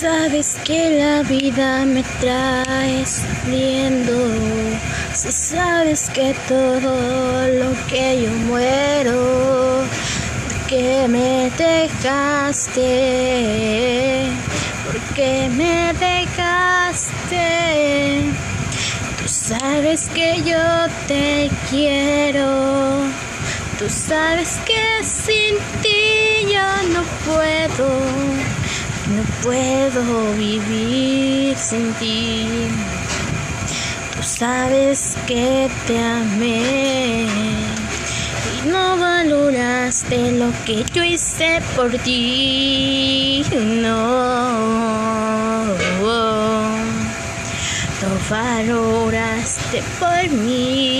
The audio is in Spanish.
sabes que la vida me trae sufriendo, si sabes que todo lo que yo muero, porque me dejaste, porque me dejaste, tú sabes que yo te quiero, tú sabes que sin ti yo no puedo puedo vivir sin ti. Tú sabes que te amé y no valoraste lo que yo hice por ti. No, no valoraste por mí.